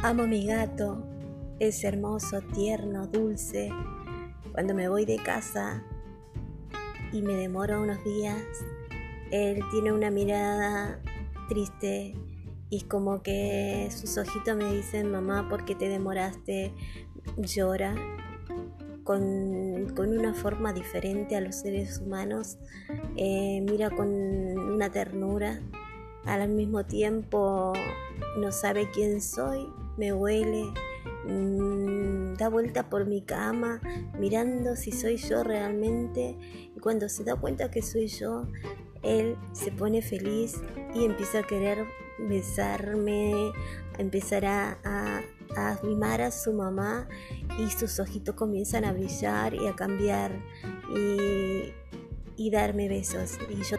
Amo a mi gato, es hermoso, tierno, dulce. Cuando me voy de casa y me demoro unos días, él tiene una mirada triste y como que sus ojitos me dicen, mamá, ¿por qué te demoraste? Llora con, una forma diferente a los seres humanos, eh, mira con una ternura, al mismo tiempo no sabe quién soy me huele, mm, da vuelta por mi cama mirando si soy yo realmente y cuando se da cuenta que soy yo, él se pone feliz y empieza a querer besarme, empezar a, a, a mimar a su mamá y sus ojitos comienzan a brillar y a cambiar y, y darme besos. Y yo